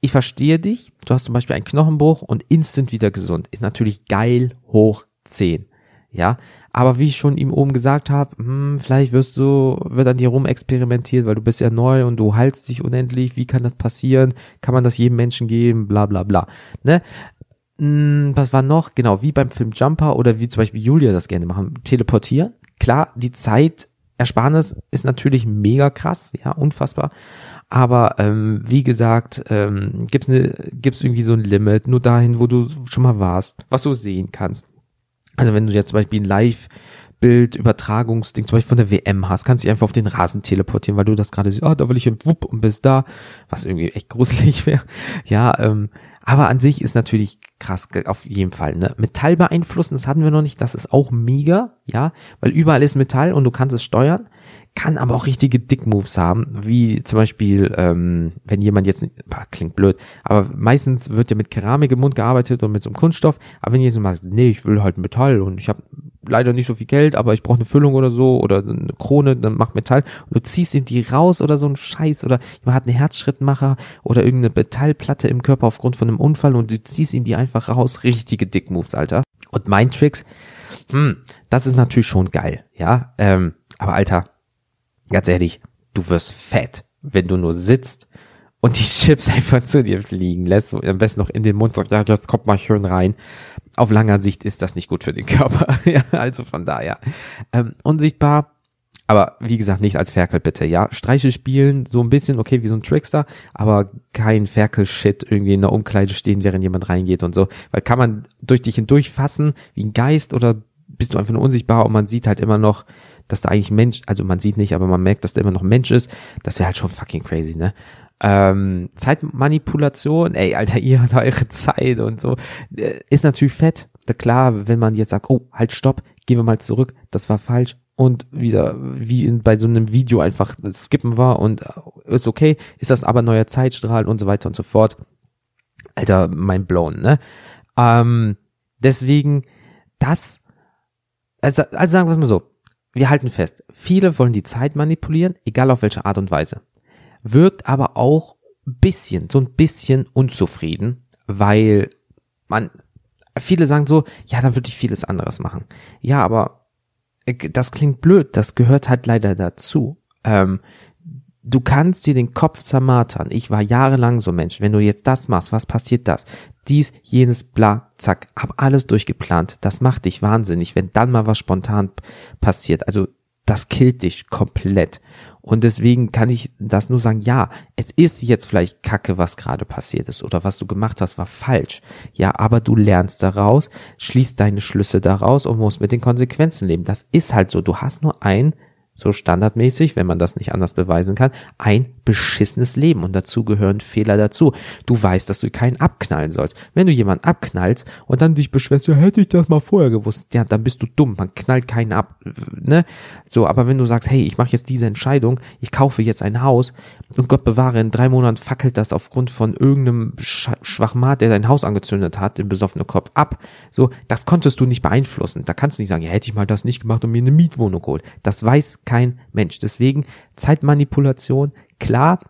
ich verstehe dich. Du hast zum Beispiel einen Knochenbruch und instant wieder gesund. Ist natürlich geil hoch 10. Ja, aber wie ich schon ihm oben gesagt habe, hm, vielleicht wirst du, wird an dir rum experimentiert, weil du bist ja neu und du heilst dich unendlich. Wie kann das passieren? Kann man das jedem Menschen geben? Bla bla bla. Ne? Hm, was war noch? Genau, wie beim Film Jumper oder wie zum Beispiel Julia das gerne machen. Teleportieren. Klar, die Zeit Ersparnis ist natürlich mega krass, ja, unfassbar. Aber ähm, wie gesagt, ähm, gibt's ne, gibt's irgendwie so ein Limit, nur dahin, wo du schon mal warst, was du sehen kannst. Also wenn du jetzt zum Beispiel ein Live Bildübertragungsding, zum Beispiel von der WM hast, kannst du dich einfach auf den Rasen teleportieren, weil du das gerade siehst, ah, da will ich hin, wupp, und bist da, was irgendwie echt gruselig wäre. Ja, ähm, aber an sich ist natürlich krass, auf jeden Fall, ne? Metall beeinflussen, das hatten wir noch nicht, das ist auch mega, ja, weil überall ist Metall und du kannst es steuern kann aber auch richtige Dick-Moves haben, wie zum Beispiel, ähm, wenn jemand jetzt, boah, klingt blöd, aber meistens wird ja mit Keramik im Mund gearbeitet und mit so einem Kunststoff, aber wenn jemand sagt, nee, ich will halt Metall und ich habe leider nicht so viel Geld, aber ich brauche eine Füllung oder so oder eine Krone, dann mach Metall und du ziehst ihm die raus oder so ein Scheiß oder jemand hat einen Herzschrittmacher oder irgendeine Metallplatte im Körper aufgrund von einem Unfall und du ziehst ihm die einfach raus, richtige Dick-Moves, Alter. Und Mindtricks, hm, das ist natürlich schon geil, ja, ähm, aber Alter, ganz ehrlich, du wirst fett, wenn du nur sitzt und die Chips einfach zu dir fliegen lässt, am besten noch in den Mund sagt, ja, das kommt mal schön rein. Auf langer Sicht ist das nicht gut für den Körper. ja, also von daher. Ähm, unsichtbar, Aber wie gesagt, nicht als Ferkel bitte, ja. Streiche spielen, so ein bisschen, okay, wie so ein Trickster, aber kein Ferkel-Shit irgendwie in der Umkleide stehen, während jemand reingeht und so. Weil kann man durch dich hindurch fassen, wie ein Geist, oder bist du einfach nur unsichtbar und man sieht halt immer noch, dass da eigentlich Mensch, also man sieht nicht, aber man merkt, dass da immer noch Mensch ist. Das wäre halt schon fucking crazy, ne? Ähm, Zeitmanipulation, ey, Alter, ihr habt eure Zeit und so, äh, ist natürlich fett. Klar, wenn man jetzt sagt, oh, halt, stopp, gehen wir mal zurück, das war falsch und wieder wie in, bei so einem Video einfach skippen war und äh, ist okay, ist das aber neuer Zeitstrahl und so weiter und so fort. Alter, mein blown, ne? Ähm, deswegen, das, also, also sagen wir es mal so, wir halten fest, viele wollen die Zeit manipulieren, egal auf welche Art und Weise. Wirkt aber auch bisschen, so ein bisschen unzufrieden, weil man, viele sagen so, ja, dann würde ich vieles anderes machen. Ja, aber äh, das klingt blöd, das gehört halt leider dazu. Ähm, du kannst dir den Kopf zermartern. Ich war jahrelang so Mensch. Wenn du jetzt das machst, was passiert das? Dies, jenes, bla, zack. Hab alles durchgeplant. Das macht dich wahnsinnig, wenn dann mal was spontan passiert. Also, das killt dich komplett. Und deswegen kann ich das nur sagen, ja, es ist jetzt vielleicht Kacke, was gerade passiert ist oder was du gemacht hast, war falsch. Ja, aber du lernst daraus, schließt deine Schlüsse daraus und musst mit den Konsequenzen leben. Das ist halt so. Du hast nur ein so standardmäßig, wenn man das nicht anders beweisen kann, ein beschissenes Leben und dazu gehören Fehler dazu. Du weißt, dass du keinen abknallen sollst. Wenn du jemanden abknallst und dann dich beschwerst, ja, hätte ich das mal vorher gewusst, ja, dann bist du dumm, man knallt keinen ab, ne? So, aber wenn du sagst, hey, ich mache jetzt diese Entscheidung, ich kaufe jetzt ein Haus und Gott bewahre, in drei Monaten fackelt das aufgrund von irgendeinem Sch Schwachmat, der dein Haus angezündet hat, im besoffenen Kopf ab. So, das konntest du nicht beeinflussen. Da kannst du nicht sagen, ja, hätte ich mal das nicht gemacht und mir eine Mietwohnung geholt. Das weiß kein Mensch. Deswegen Zeitmanipulation, klar,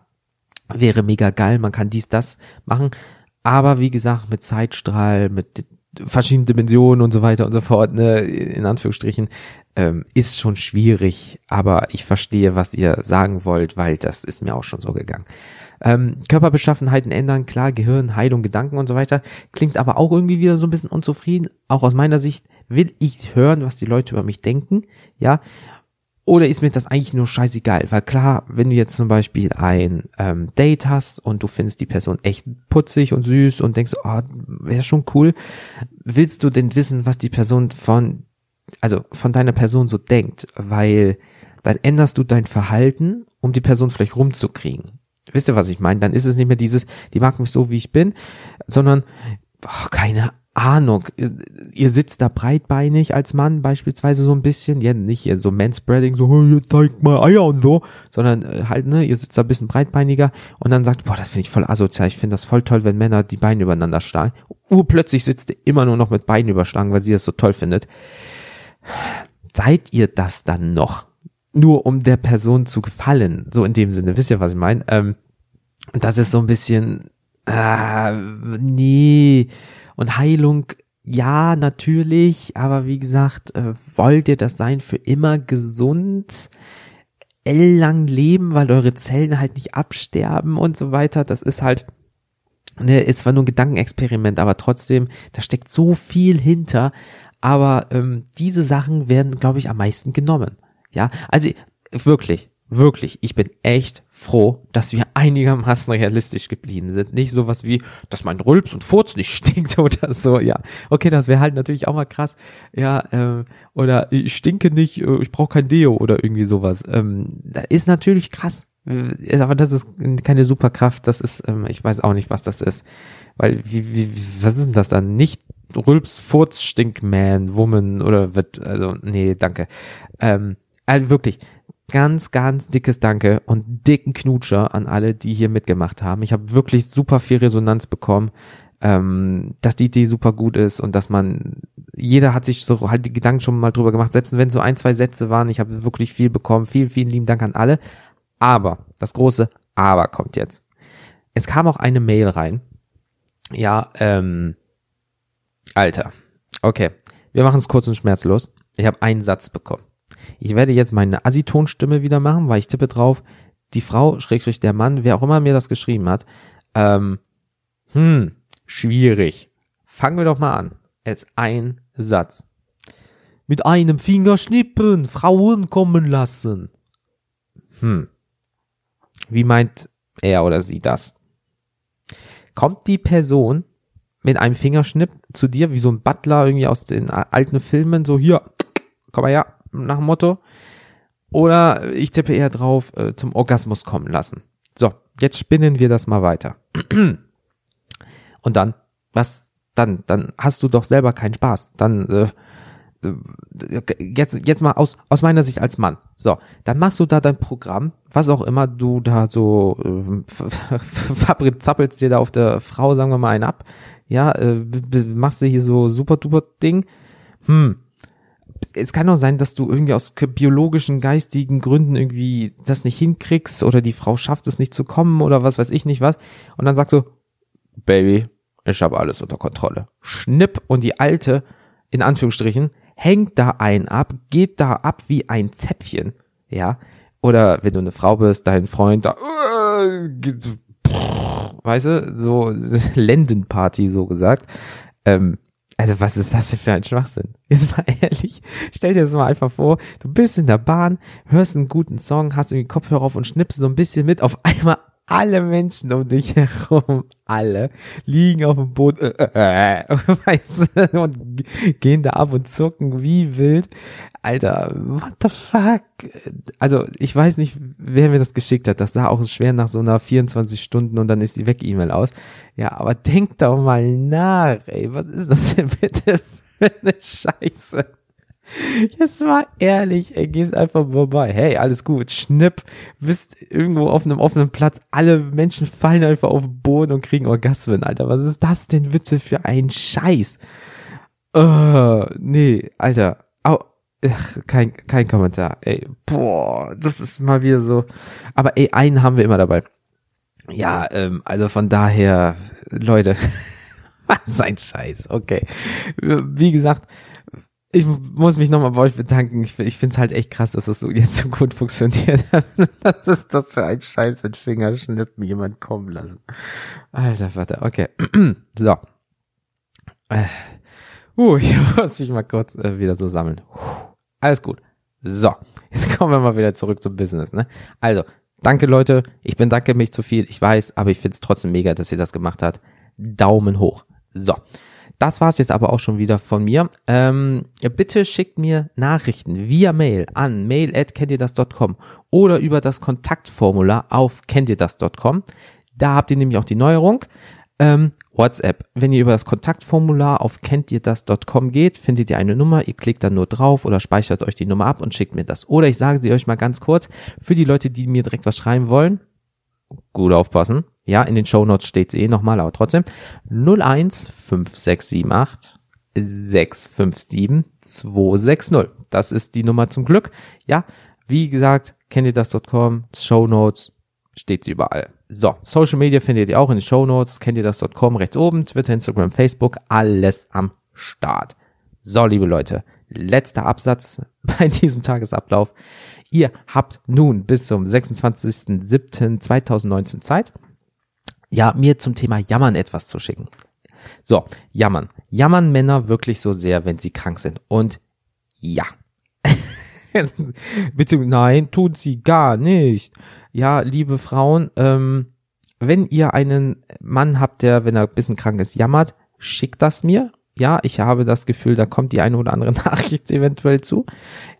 wäre mega geil, man kann dies, das machen, aber wie gesagt, mit Zeitstrahl, mit verschiedenen Dimensionen und so weiter und so fort, ne, in Anführungsstrichen, ähm, ist schon schwierig, aber ich verstehe, was ihr sagen wollt, weil das ist mir auch schon so gegangen. Ähm, Körperbeschaffenheiten ändern, klar, Gehirn, Heilung, Gedanken und so weiter, klingt aber auch irgendwie wieder so ein bisschen unzufrieden. Auch aus meiner Sicht will ich hören, was die Leute über mich denken, ja, oder ist mir das eigentlich nur scheißegal? Weil klar, wenn du jetzt zum Beispiel ein ähm, Date hast und du findest die Person echt putzig und süß und denkst, oh, wäre schon cool, willst du denn wissen, was die Person von, also von deiner Person so denkt? Weil dann änderst du dein Verhalten, um die Person vielleicht rumzukriegen. Wisst ihr, was ich meine? Dann ist es nicht mehr dieses, die mag mich so, wie ich bin, sondern, oh, keine Ahnung, ihr sitzt da breitbeinig als Mann beispielsweise so ein bisschen, ja nicht so Manspreading, so, hey, jetzt zeig mal Eier und so, sondern äh, halt, ne, ihr sitzt da ein bisschen breitbeiniger und dann sagt, boah, das finde ich voll asozial, ich finde das voll toll, wenn Männer die Beine übereinander schlagen. Urplötzlich sitzt ihr immer nur noch mit Beinen überschlagen, weil sie das so toll findet. Seid ihr das dann noch? Nur um der Person zu gefallen, so in dem Sinne, wisst ihr, was ich meine? Ähm, das ist so ein bisschen, äh, nee, und Heilung, ja, natürlich, aber wie gesagt, äh, wollt ihr das sein für immer gesund, ellenlang leben, weil eure Zellen halt nicht absterben und so weiter. Das ist halt, ne, ist zwar nur ein Gedankenexperiment, aber trotzdem, da steckt so viel hinter. Aber ähm, diese Sachen werden, glaube ich, am meisten genommen. Ja, also wirklich, wirklich, ich bin echt froh, dass wir einigermaßen realistisch geblieben sind. Nicht sowas wie, dass mein Rülps und Furz nicht stinkt oder so, ja. Okay, das wäre halt natürlich auch mal krass. Ja, äh, oder ich stinke nicht, äh, ich brauche kein Deo oder irgendwie sowas. Ähm, das ist natürlich krass. Äh, aber das ist keine Superkraft, das ist, ähm, ich weiß auch nicht, was das ist. Weil, wie, wie, was ist denn das dann? Nicht Rülps, Furz, Stinkman, Woman oder wird, also, nee, danke. Ähm, also wirklich, ganz, ganz dickes Danke und dicken Knutscher an alle, die hier mitgemacht haben. Ich habe wirklich super viel Resonanz bekommen, ähm, dass die Idee super gut ist und dass man, jeder hat sich so halt die Gedanken schon mal drüber gemacht, selbst wenn es so ein, zwei Sätze waren, ich habe wirklich viel bekommen. Vielen, vielen lieben Dank an alle. Aber, das große Aber kommt jetzt. Es kam auch eine Mail rein. Ja, ähm, Alter. Okay. Wir machen es kurz und schmerzlos. Ich habe einen Satz bekommen. Ich werde jetzt meine Assi-Tonstimme wieder machen, weil ich tippe drauf, die Frau, Schrägstrich der Mann, wer auch immer mir das geschrieben hat, ähm, hm, schwierig. Fangen wir doch mal an. Es ein Satz. mit einem Finger schnippen, Frauen kommen lassen. Hm. Wie meint er oder sie das? Kommt die Person mit einem Fingerschnipp zu dir, wie so ein Butler irgendwie aus den alten Filmen, so hier, komm mal her, nach dem Motto. Oder ich tippe eher drauf, äh, zum Orgasmus kommen lassen. So, jetzt spinnen wir das mal weiter. Und dann, was dann? Dann hast du doch selber keinen Spaß. Dann, äh, jetzt, jetzt mal aus, aus meiner Sicht als Mann. So, dann machst du da dein Programm, was auch immer du da so äh, zappelst dir da auf der Frau, sagen wir mal, einen ab. Ja, äh, machst du hier so super duper Ding. Hm. Es kann auch sein, dass du irgendwie aus biologischen, geistigen Gründen irgendwie das nicht hinkriegst oder die Frau schafft es nicht zu kommen oder was weiß ich nicht was. Und dann sagst du, Baby, ich habe alles unter Kontrolle. Schnipp und die alte, in Anführungsstrichen, hängt da ein ab, geht da ab wie ein Zäpfchen, ja. Oder wenn du eine Frau bist, dein Freund da, äh, weißt du, so Lendenparty so gesagt. Ähm, also was ist das denn für ein Schwachsinn? Jetzt mal ehrlich, stell dir das mal einfach vor, du bist in der Bahn, hörst einen guten Song, hast irgendwie Kopfhörer auf und schnippst so ein bisschen mit, auf einmal alle Menschen um dich herum, alle, liegen auf dem Boden äh, äh, weißt du, und gehen da ab und zucken wie wild. Alter, what the fuck? Also, ich weiß nicht, wer mir das geschickt hat. Das sah auch schwer nach so einer 24 Stunden und dann ist die Weg-E-Mail aus. Ja, aber denk doch mal nach, ey. Was ist das denn bitte für eine Scheiße? Jetzt mal ehrlich, ey, gehst einfach vorbei. Hey, alles gut, schnipp, bist irgendwo auf einem offenen Platz, alle Menschen fallen einfach auf den Boden und kriegen Orgasmen, Alter. Was ist das denn bitte für ein Scheiß? Uh, nee, Alter. Au, ach, kein, kein Kommentar. Ey, boah, das ist mal wieder so. Aber ey, einen haben wir immer dabei. Ja, ähm, also von daher, Leute, was ein Scheiß, okay. Wie gesagt, ich muss mich nochmal bei euch bedanken. Ich, ich finde es halt echt krass, dass das so jetzt so gut funktioniert. das ist das für ein Scheiß mit Fingerschnippen jemand kommen lassen. Alter Vater, okay. so. Äh. Uh, ich muss mich mal kurz äh, wieder so sammeln. Uh, alles gut. So, jetzt kommen wir mal wieder zurück zum Business. Ne? Also, danke Leute. Ich bedanke mich zu viel, ich weiß, aber ich finde es trotzdem mega, dass ihr das gemacht habt. Daumen hoch. So. Das war's jetzt aber auch schon wieder von mir. Ähm, bitte schickt mir Nachrichten via Mail an mail@kenntierdas.com oder über das Kontaktformular auf kenntierdas.com. Da habt ihr nämlich auch die Neuerung. Ähm, WhatsApp. Wenn ihr über das Kontaktformular auf kenntierdas.com geht, findet ihr eine Nummer, ihr klickt dann nur drauf oder speichert euch die Nummer ab und schickt mir das. Oder ich sage sie euch mal ganz kurz, für die Leute, die mir direkt was schreiben wollen, gut aufpassen, ja, in den Show Notes steht eh nochmal, aber trotzdem. 015678 657 260. Das ist die Nummer zum Glück. Ja, wie gesagt, kennt ihr das.com, Show Notes, steht sie überall. So, Social Media findet ihr auch in den Show Notes, kennt ihr das.com rechts oben, Twitter, Instagram, Facebook, alles am Start. So, liebe Leute, letzter Absatz bei diesem Tagesablauf. Ihr habt nun bis zum 26.07.2019 Zeit, ja, mir zum Thema Jammern etwas zu schicken. So, jammern. Jammern Männer wirklich so sehr, wenn sie krank sind? Und ja. Beziehungsweise, nein, tun sie gar nicht. Ja, liebe Frauen, ähm, wenn ihr einen Mann habt, der, wenn er ein bisschen krank ist, jammert, schickt das mir. Ja, ich habe das Gefühl, da kommt die eine oder andere Nachricht eventuell zu.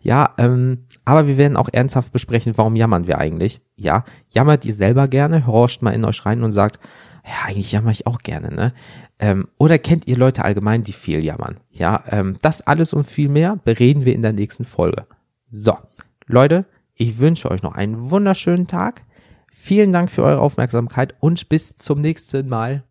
Ja, ähm, aber wir werden auch ernsthaft besprechen, warum jammern wir eigentlich? Ja, jammert ihr selber gerne, horcht mal in euch rein und sagt, ja, eigentlich jammer ich auch gerne, ne? Ähm, oder kennt ihr Leute allgemein, die viel jammern? Ja, ähm, das alles und viel mehr bereden wir in der nächsten Folge. So, Leute, ich wünsche euch noch einen wunderschönen Tag. Vielen Dank für eure Aufmerksamkeit und bis zum nächsten Mal.